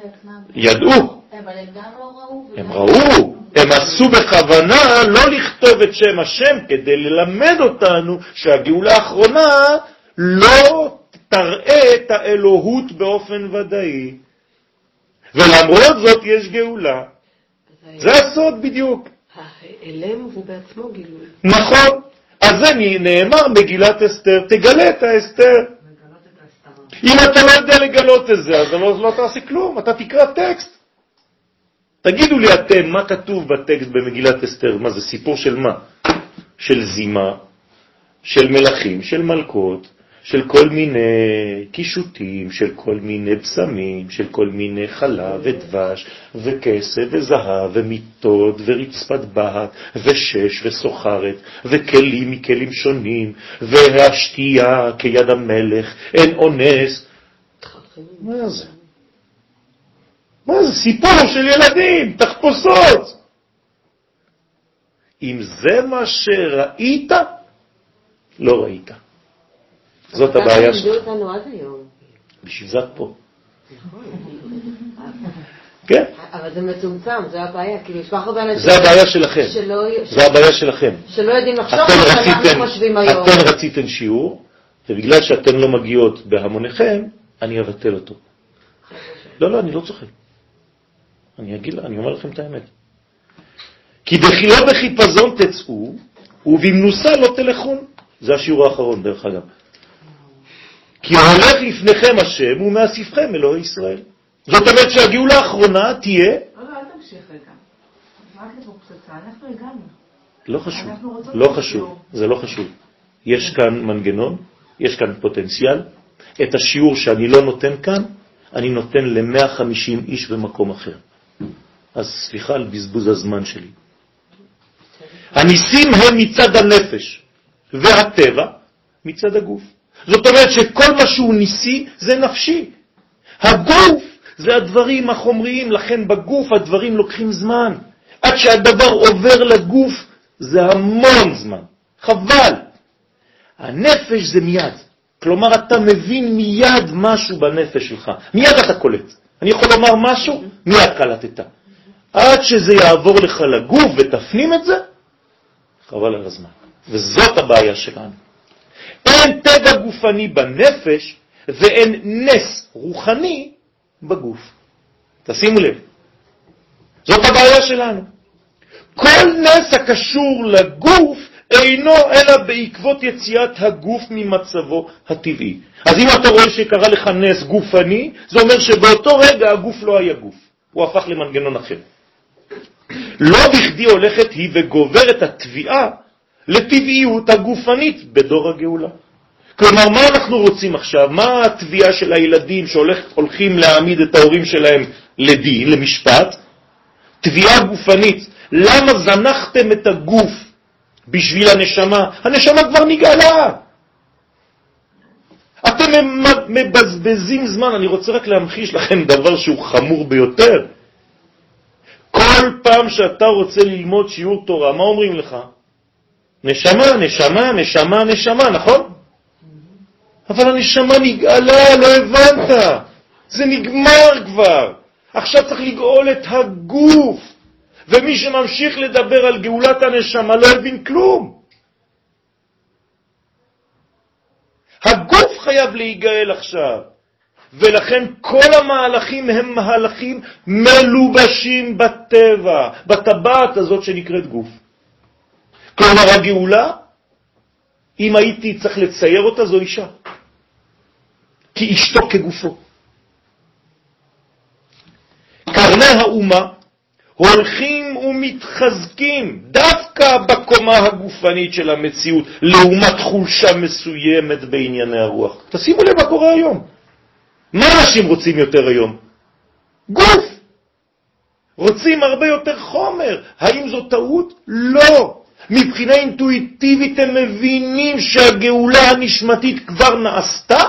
ידעו, אבל הם גם לא ראו. הם וגם- ראו, הם עשו בכוונה לא לכתוב את שם השם כדי ללמד אותנו שהגאולה האחרונה לא תראה את האלוהות באופן ודאי. ולמרות זאת יש גאולה. זה הסוד בדיוק. ההלם הוא בעצמו גילוי. נכון. אז זה נאמר מגילת אסתר, תגלה את האסתר. אם אתה לא יודע לגלות את זה, אז לא, לא תעשה כלום, אתה תקרא טקסט. תגידו לי אתם, מה כתוב בטקסט במגילת אסתר? מה זה, סיפור של מה? של זימה, של מלכים, של מלכות, של כל מיני קישוטים, של כל מיני בשמים, של כל מיני חלב ודבש וכסף וזהב ומיטות ורצפת בהת ושש וסוחרת וכלים מכלים שונים והשתייה כיד המלך, אין אונס. מה זה? מה זה? סיפור של ילדים, תחפושות. אם זה מה שראית, לא ראית. זאת הבעיה שלך. בשביל זה את פה. כן? אבל זה מצומצם, זה הבעיה. כאילו, יש כל כך הרבה אנשים זה הבעיה שלכם. זה הבעיה שלכם. שלא יודעים לחשוב כמו שאנחנו חושבים היום. אתם רציתם שיעור, ובגלל שאתן לא מגיעות בהמוניכם, אני אבטל אותו. לא, לא, אני לא צוחק. אני אגיד, אני אומר לכם את האמת. כי בחילה בחיפזון תצאו, ובמנוסה לא תלכון. זה השיעור האחרון, דרך אגב. כי הולך לפניכם השם ומאסיפכם אלוהי ישראל. זאת אומרת שהגאולה האחרונה תהיה, לא, לא, אל תמשיך רגע. רק לפה פצצה, אנחנו הגענו. לא חשוב, לא חשוב. זה לא חשוב. יש כאן מנגנון, יש כאן פוטנציאל. את השיעור שאני לא נותן כאן, אני נותן ל-150 איש במקום אחר. אז סליחה על בזבוז הזמן שלי. הניסים הם מצד הנפש, והטבע מצד הגוף. זאת אומרת שכל מה שהוא ניסי זה נפשי. הגוף זה הדברים החומריים, לכן בגוף הדברים לוקחים זמן. עד שהדבר עובר לגוף זה המון זמן. חבל. הנפש זה מיד. כלומר, אתה מבין מיד משהו בנפש שלך. מיד אתה קולט. אני יכול לומר משהו, מיד קלטת. עד שזה יעבור לך לגוף ותפנים את זה, חבל על הזמן. וזאת הבעיה שלנו. אין טבע גופני בנפש ואין נס רוחני בגוף. תשימו לב. זאת הבעיה שלנו. כל נס הקשור לגוף אינו אלא בעקבות יציאת הגוף ממצבו הטבעי. אז אם אתה רואה שקרה לך נס גופני, זה אומר שבאותו רגע הגוף לא היה גוף, הוא הפך למנגנון אחר. לא בכדי הולכת היא וגוברת התביעה לטבעיות הגופנית בדור הגאולה. כלומר, מה אנחנו רוצים עכשיו? מה התביעה של הילדים שהולכים להעמיד את ההורים שלהם לדין, למשפט? תביעה גופנית. למה זנחתם את הגוף בשביל הנשמה? הנשמה כבר נגאלה. אתם מבזבזים זמן. אני רוצה רק להמחיש לכם דבר שהוא חמור ביותר. כל פעם שאתה רוצה ללמוד שיעור תורה, מה אומרים לך? נשמה, נשמה, נשמה, נשמה, נכון? אבל הנשמה נגאלה, לא הבנת. זה נגמר כבר. עכשיו צריך לגאול את הגוף. ומי שממשיך לדבר על גאולת הנשמה לא הבין כלום. הגוף חייב להיגאל עכשיו. ולכן כל המהלכים הם מהלכים מלובשים בטבע, בטבעת הזאת שנקראת גוף. כלומר, הגאולה, אם הייתי צריך לצייר אותה, זו אישה. כי אשתו כגופו. קרני האומה הולכים ומתחזקים דווקא בקומה הגופנית של המציאות, לעומת חולשה מסוימת בענייני הרוח. תשימו לב מה קורה היום. מה אנשים רוצים יותר היום? גוף. רוצים הרבה יותר חומר. האם זו טעות? לא. מבחינה אינטואיטיבית הם מבינים שהגאולה הנשמתית כבר נעשתה,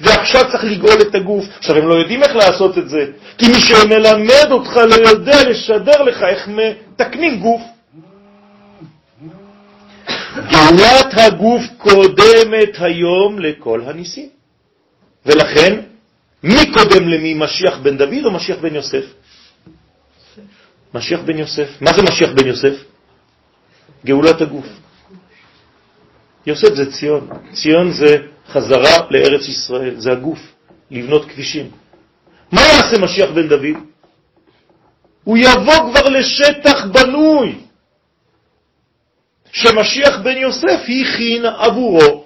ועכשיו צריך לגאול את הגוף. עכשיו, הם לא יודעים איך לעשות את זה, כי מי שמלמד אותך לא יודע לשדר לך איך מתקנים גוף. גאולת הגוף קודמת היום לכל הניסים. ולכן, מי קודם למי, משיח בן דוד או משיח בן יוסף? משיח בן יוסף. מה זה משיח בן יוסף? גאולת הגוף. יוסף זה ציון. ציון זה חזרה לארץ ישראל, זה הגוף, לבנות כבישים. מה יעשה משיח בן דוד? הוא יבוא כבר לשטח בנוי, שמשיח בן יוסף הכין עבורו,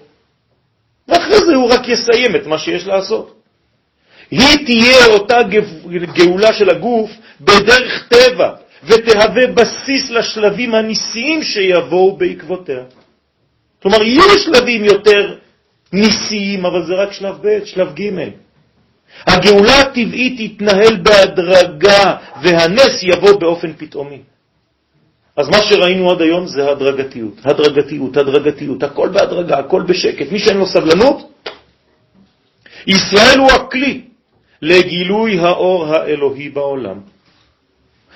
ואחרי זה הוא רק יסיים את מה שיש לעשות. היא תהיה אותה גאולה של הגוף בדרך טבע, ותהווה בסיס לשלבים הניסיים שיבואו בעקבותיה. כלומר, יהיו שלבים יותר ניסיים, אבל זה רק שלב ב', שלב ג'. הגאולה הטבעית תתנהל בהדרגה, והנס יבוא באופן פתאומי. אז מה שראינו עד היום זה הדרגתיות, הדרגתיות, הדרגתיות, הכל בהדרגה, הכל בשקט. מי שאין לו סבלנות, ישראל הוא הכלי לגילוי האור האלוהי בעולם.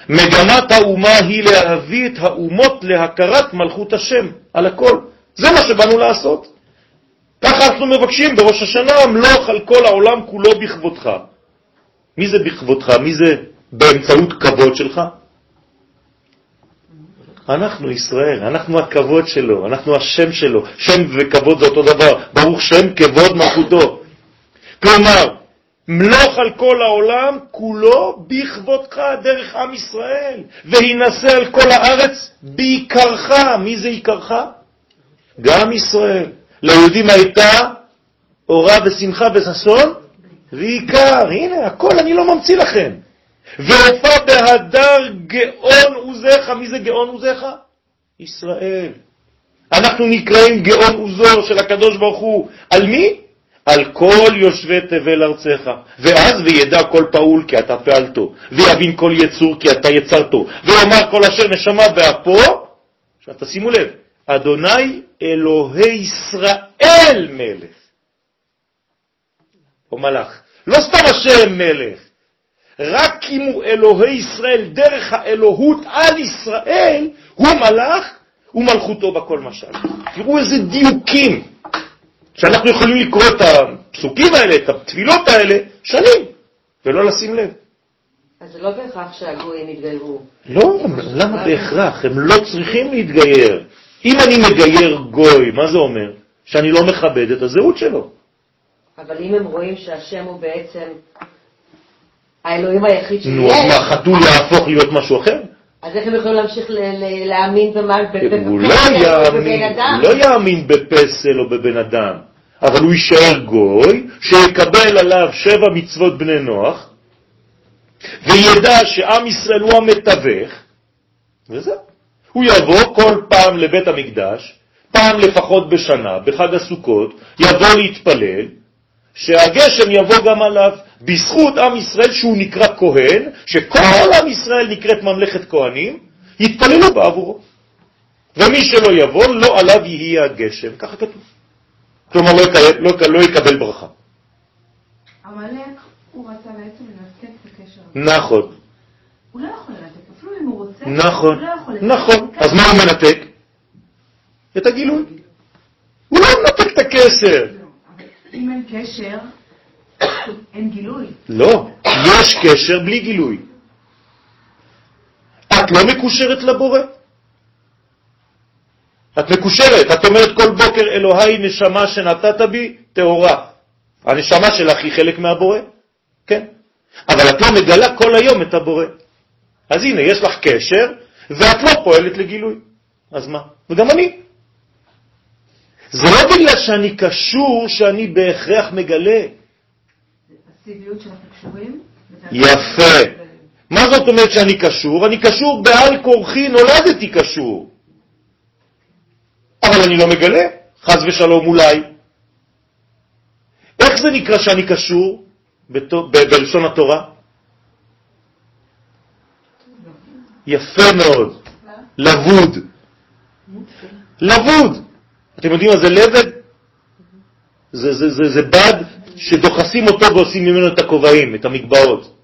מגמת האומה היא להביא את האומות להכרת מלכות השם על הכל. זה מה שבאנו לעשות. ככה אנחנו מבקשים בראש השנה, המלוך על כל העולם כולו בכבודך. מי זה בכבודך? מי זה באמצעות כבוד שלך? אנחנו ישראל, אנחנו הכבוד שלו, אנחנו השם שלו. שם וכבוד זה אותו דבר. ברוך שם כבוד מלכותו. כלומר, מלוך על כל העולם כולו בכבודך דרך עם ישראל, והינשא על כל הארץ בעיקרך. מי זה עיקרך? גם ישראל. ליהודים הייתה אורה ושמחה וששון ועיקר. הנה, הכל אני לא ממציא לכם. והופע בהדר גאון עוזך. מי זה גאון עוזך? ישראל. אנחנו נקראים גאון עוזו של הקדוש ברוך הוא. על מי? על כל יושבי תבל ארצך. ואז וידע כל פעול כי אתה פעלתו, ויבין כל יצור כי אתה יצרתו, ויאמר כל אשר נשמה באפו, עכשיו תשימו לב, אדוני אלוהי ישראל מלך. או מלאך. לא סתם השם מלך, רק אם הוא אלוהי ישראל דרך האלוהות על ישראל, הוא מלאך ומלכותו בכל משל. תראו איזה דיוקים. שאנחנו יכולים לקרוא את הפסוקים האלה, את התפילות האלה, שנים, ולא לשים לב. אז זה לא בהכרח שהגויים יתגיירו. לא, למה בהכרח? הם לא צריכים להתגייר. אם אני מגייר גוי, מה זה אומר? שאני לא מכבד את הזהות שלו. אבל אם הם רואים שהשם הוא בעצם האלוהים היחיד שיש, נו, אז מה, חתול יהפוך להיות משהו אחר? אז איך הם יכולים להמשיך להאמין במה- הוא לא? הוא לא יאמין בפסל או בבן אדם, אבל הוא יישאר גוי, שיקבל עליו שבע מצוות בני נוח, וידע שעם ישראל הוא המתווך, וזהו. הוא יבוא כל פעם לבית המקדש, פעם לפחות בשנה, בחג הסוכות, יבוא להתפלל, שהגשם יבוא גם עליו, בזכות עם ישראל שהוא נקרא כהן, שכל עם ישראל נקראת ממלכת כהנים, יתפללו בעבורו. ומי שלא יבוא, לא עליו יהיה הגשם, ככה כתוב. כלומר, לא לא, לא יקבל ברכה. עמלק, הוא רצה בעצם לנתק את הקשר. נכון, הוא לא יכול לנתק, אפילו אם הוא רוצה, נכון, הוא לא יכול לנתק. נכון. אז מה הוא מנתק? את הגילוי. הוא לא מנתק את הקשר. אם אין קשר, אין גילוי. לא, יש קשר בלי גילוי. את לא מקושרת לבורא? את מקושרת, את אומרת כל בוקר, אלוהי נשמה שנתת בי, טהורה. הנשמה שלך היא חלק מהבורא, כן. אבל את לא מגלה כל היום את הבורא. אז הנה, יש לך קשר, ואת לא פועלת לגילוי. אז מה? וגם אני. זה לא בגלל שאני קשור שאני בהכרח מגלה. הקשורים. יפה. מה זאת אומרת שאני קשור? אני קשור בעל כורחי, נולדתי קשור. אבל אני לא מגלה, חז ושלום אולי. איך זה נקרא שאני קשור בלשון התורה? יפה מאוד. לבוד. לבוד. אתם יודעים מה זה לבד? זה, זה, זה, זה בד שדוחסים אותו ועושים ממנו את הכובעים, את המגבעות.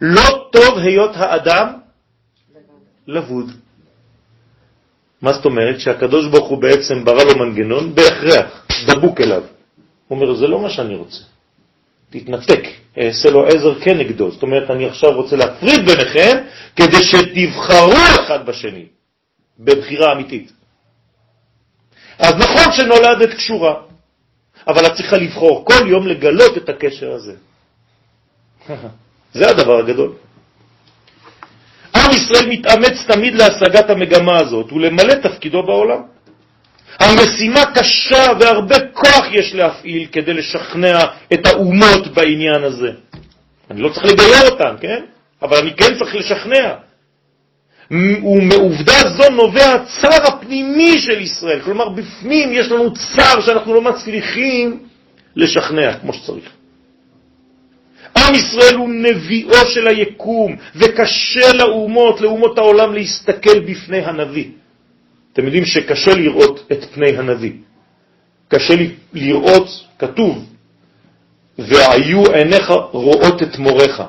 לא טוב היות האדם לבוד. מה זאת אומרת? שהקדוש ברוך הוא בעצם ברא לו מנגנון בהכרח, דבוק אליו. הוא אומר, זה לא מה שאני רוצה. תתנתק, אעשה לו עזר כנגדו. זאת אומרת, אני עכשיו רוצה להפריד ביניכם כדי שתבחרו אחד בשני, בבחירה אמיתית. אז נכון שנולדת קשורה, אבל את צריכה לבחור כל יום לגלות את הקשר הזה. זה הדבר הגדול. עם ישראל מתאמץ תמיד להשגת המגמה הזאת ולמלא תפקידו בעולם. המשימה קשה והרבה כוח יש להפעיל כדי לשכנע את האומות בעניין הזה. אני לא צריך לגייר אותן, כן? אבל אני כן צריך לשכנע. ומעובדה זו נובע הצער הפנימי של ישראל. כלומר, בפנים יש לנו צער שאנחנו לא מצליחים לשכנע כמו שצריך. עם ישראל הוא נביאו של היקום, וקשה לאומות, לאומות העולם, להסתכל בפני הנביא. אתם יודעים שקשה לראות את פני הנביא. קשה לראות, כתוב, והיו עיניך רואות את מורך.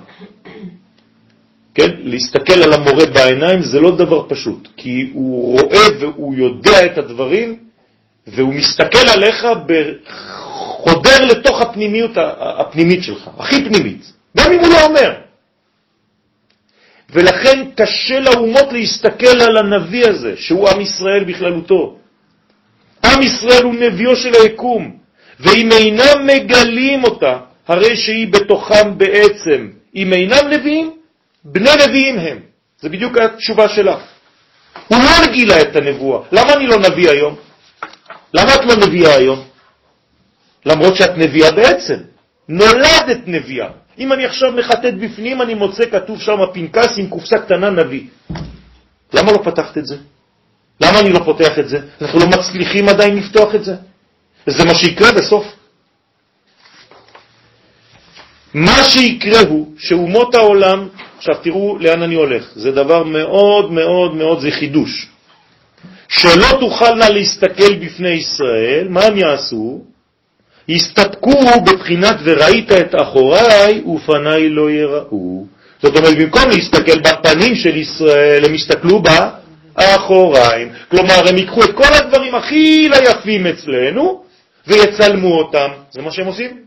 כן? להסתכל על המורה בעיניים זה לא דבר פשוט, כי הוא רואה והוא יודע את הדברים, והוא מסתכל עליך, חודר לתוך הפנימיות הפנימית שלך, הכי פנימית, גם אם הוא לא אומר. ולכן קשה לאומות להסתכל על הנביא הזה, שהוא עם ישראל בכללותו. עם ישראל הוא נביאו של היקום, ואם אינם מגלים אותה, הרי שהיא בתוכם בעצם. אם אינם נביאים, בני נביאים הם. זה בדיוק התשובה שלך. הוא לא גילה את הנבואה. למה אני לא נביא היום? למה את לא נביאה היום? למרות שאת נביאה בעצם. נולדת נביאה. אם אני עכשיו מחטט בפנים, אני מוצא כתוב שם פנקס עם קופסה קטנה נביא. למה לא פתחת את זה? למה אני לא פותח את זה? אנחנו לא מצליחים עדיין לפתוח את זה. וזה מה שיקרה בסוף. מה שיקרה הוא שאומות העולם, עכשיו תראו לאן אני הולך, זה דבר מאוד מאוד מאוד, זה חידוש. שלא תוכלנה להסתכל בפני ישראל, מה הם יעשו? יסתפקו בבחינת וראית את אחוריי ופניי לא יראו. זאת אומרת, במקום להסתכל בפנים של ישראל, הם יסתכלו באחוריים. כלומר, הם ייקחו את כל הדברים הכי ליפים אצלנו ויצלמו אותם. זה מה שהם עושים?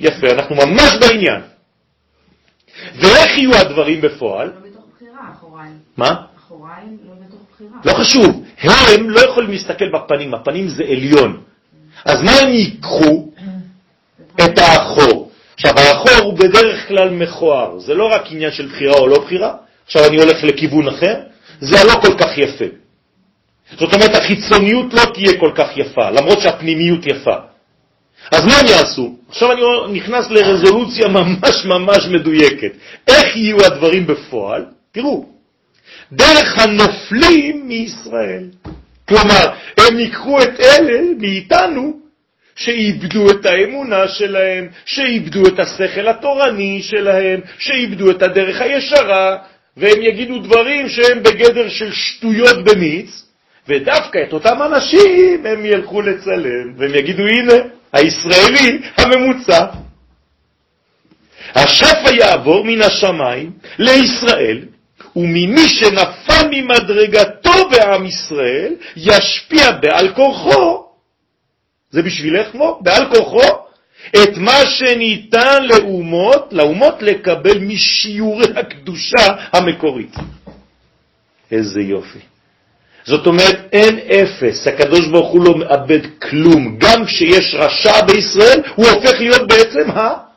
יפה, אנחנו ממש בעניין. ואיך יהיו הדברים בפועל? לא בתוך בחירה, אחוריים. מה? אחוריים לא בתוך בחירה. לא חשוב, הם לא יכולים להסתכל בפנים, הפנים זה עליון. אז מה הם ייקחו? את האחור. עכשיו, האחור הוא בדרך כלל מכוער, זה לא רק עניין של בחירה או לא בחירה, עכשיו אני הולך לכיוון אחר, זה לא כל כך יפה. זאת אומרת, החיצוניות לא תהיה כל כך יפה, למרות שהפנימיות יפה. אז מה הם יעשו? עכשיו אני נכנס לרזולוציה ממש ממש מדויקת. איך יהיו הדברים בפועל? תראו, דרך הנופלים מישראל. כלומר, הם ייקחו את אלה מאיתנו שאיבדו את האמונה שלהם, שאיבדו את השכל התורני שלהם, שאיבדו את הדרך הישרה, והם יגידו דברים שהם בגדר של שטויות במיץ, ודווקא את אותם אנשים הם ילכו לצלם, והם יגידו, הנה, הישראלי הממוצע. השפע יעבור מן השמיים לישראל, וממי שנפל ממדרגתו בעם ישראל, ישפיע בעל כורחו, זה בשבילך מו, בעל כורחו, את מה שניתן לאומות, לאומות לקבל משיעורי הקדושה המקורית. איזה יופי. זאת אומרת, אין אפס, הקדוש ברוך הוא לא מאבד כלום. גם כשיש רשע בישראל, הוא הופך להיות בעצם ה...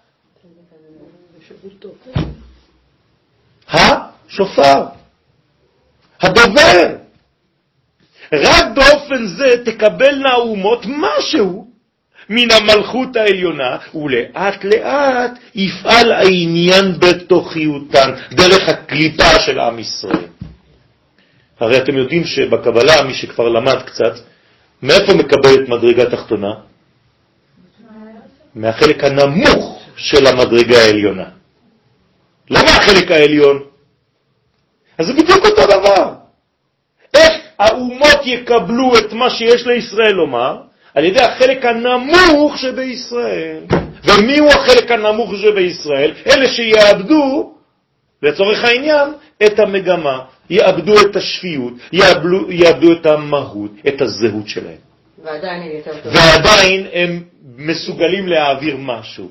השופר, הדובר. רק באופן זה תקבלנה האומות משהו מן המלכות העליונה, ולאט לאט יפעל העניין בתוכיותן, דרך הקליפה של עם ישראל. הרי אתם יודעים שבקבלה, מי שכבר למד קצת, מאיפה מקבלת מדרגה תחתונה? מהחלק הנמוך של המדרגה העליונה. למה החלק העליון? אז זה בדיוק אותו דבר. האומות יקבלו את מה שיש לישראל לומר? על ידי החלק הנמוך שבישראל. ומי הוא החלק הנמוך שבישראל? אלה שיאבדו, לצורך העניין, את המגמה, יאבדו את השפיות, יאבדו, יאבדו את המהות, את הזהות שלהם. ועדיין. ועדיין הם מסוגלים להעביר משהו.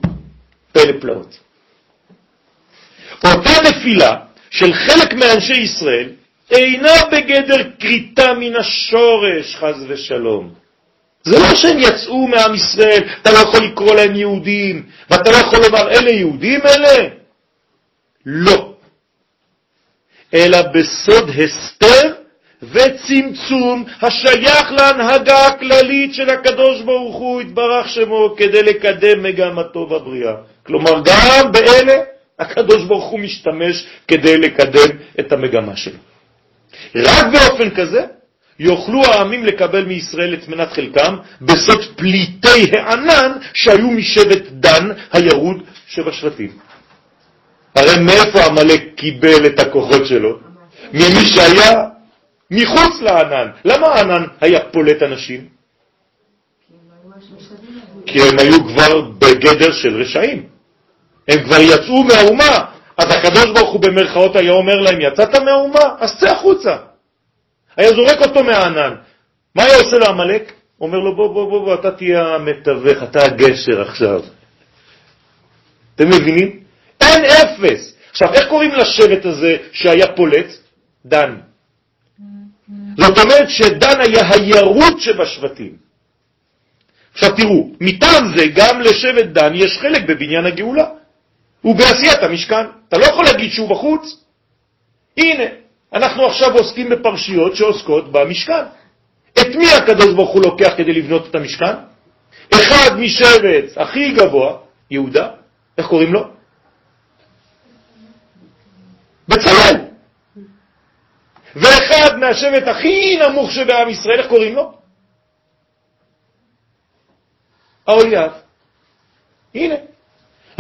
פלא פלאות. אותה נפילה של חלק מאנשי ישראל אינה בגדר קריטה מן השורש, חז ושלום. זה לא שהם יצאו מעם ישראל, אתה לא יכול לקרוא להם יהודים, ואתה לא יכול לומר, אלה יהודים אלה? לא. אלא בסוד הסתר וצמצום השייך להנהגה הכללית של הקדוש ברוך הוא, התברך שמו, כדי לקדם מגמתו בבריאה. כלומר, גם באלה הקדוש ברוך הוא משתמש כדי לקדם את המגמה שלו. רק באופן כזה יוכלו העמים לקבל מישראל את מנת חלקם בסוד פליטי הענן שהיו משבט דן הירוד שבשבטים. הרי מאיפה עמלק קיבל את הכוחות שלו? ממי שהיה מחוץ לענן. למה הענן היה פולט אנשים? כי הם היו כבר בגדר של רשעים. הם כבר יצאו מהאומה. אז הקדוש ברוך הוא במרכאות היה אומר להם, יצאת מהאומה? אז צא החוצה. היה זורק אותו מהענן. מה היה עושה לעמלק? אומר לו, בוא, בוא, בוא, בוא, אתה תהיה המתווך, אתה הגשר עכשיו. אתם מבינים? אין אפס. עכשיו, איך קוראים לשבט הזה שהיה פולט? דן. זאת אומרת שדן היה הירות שבשבטים. עכשיו תראו, מטעם זה גם לשבט דן יש חלק בבניין הגאולה. ובעשיית המשכן. אתה לא יכול להגיד שהוא בחוץ. הנה, אנחנו עכשיו עוסקים בפרשיות שעוסקות במשכן. את מי הקדוש ברוך הוא לוקח כדי לבנות את המשכן? אחד משבט הכי גבוה, יהודה, איך קוראים לו? בצלאל. ואחד מהשבט הכי נמוך שבעם ישראל, איך קוראים לו? האויב. הנה,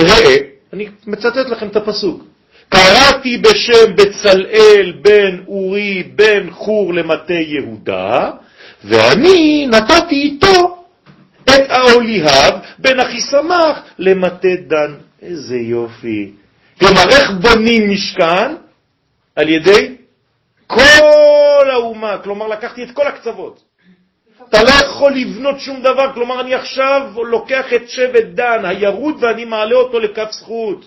ראה, אני מצטט לכם את הפסוק. קראתי בשם בצלאל בן אורי בן חור למטה יהודה, ואני נתתי איתו את האוליהב בן אחיסמך למטה דן. איזה יופי. כלומר, איך בונים משכן? על ידי כל האומה, כלומר לקחתי את כל הקצוות. אתה לא יכול לבנות שום דבר, כלומר אני עכשיו לוקח את שבט דן, הירוד, ואני מעלה אותו לקו זכות.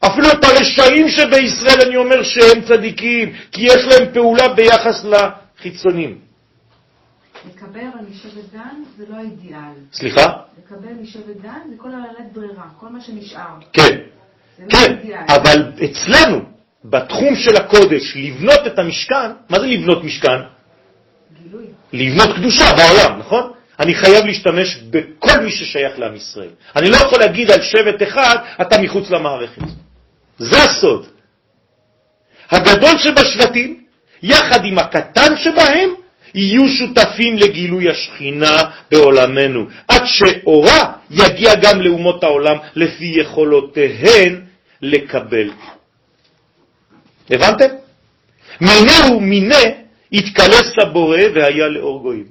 אפילו את הרשעים שבישראל אני אומר שהם צדיקים, כי יש להם פעולה ביחס לחיצונים. לקבל משבט דן זה לא האידיאל. סליחה? לקבל משבט דן זה כל הלנת ברירה, כל מה שנשאר. כן, לא כן, האידיאל. אבל אצלנו, בתחום של הקודש, לבנות את המשכן, מה זה לבנות משכן? לבנות קדושה בעולם, נכון? אני חייב להשתמש בכל מי ששייך לעם ישראל. אני לא יכול להגיד על שבט אחד, אתה מחוץ למערכת. זה הסוד. הגדול שבשבטים, יחד עם הקטן שבהם, יהיו שותפים לגילוי השכינה בעולמנו, עד שאורה יגיע גם לאומות העולם לפי יכולותיהן לקבל. הבנתם? מיני ומיני התקלס הבורא והיה לאור גויים.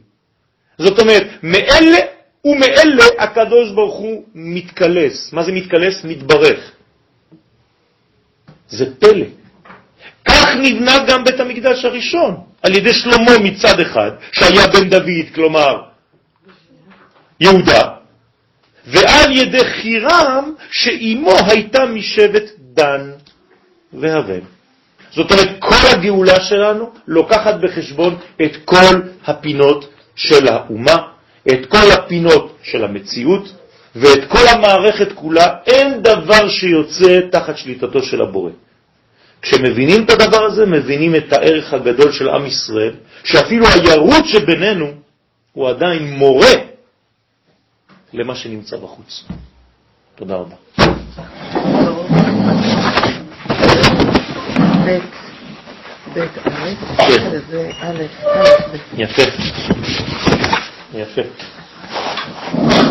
זאת אומרת, מאלה ומאלה הקדוש ברוך הוא מתקלס. מה זה מתקלס? מתברך. זה פלא. כך נבנה גם בית המקדש הראשון, על ידי שלמה מצד אחד, שהיה בן דוד, כלומר יהודה, ועל ידי חירם, שאימו הייתה משבט דן והבן. זאת אומרת, כל הגאולה שלנו לוקחת בחשבון את כל הפינות של האומה, את כל הפינות של המציאות, ואת כל המערכת כולה, אין דבר שיוצא תחת שליטתו של הבורא. כשמבינים את הדבר הזה, מבינים את הערך הגדול של עם ישראל, שאפילו הירות שבינינו הוא עדיין מורה למה שנמצא בחוץ. תודה רבה. ב' א', זה א', א', יפה. יפה.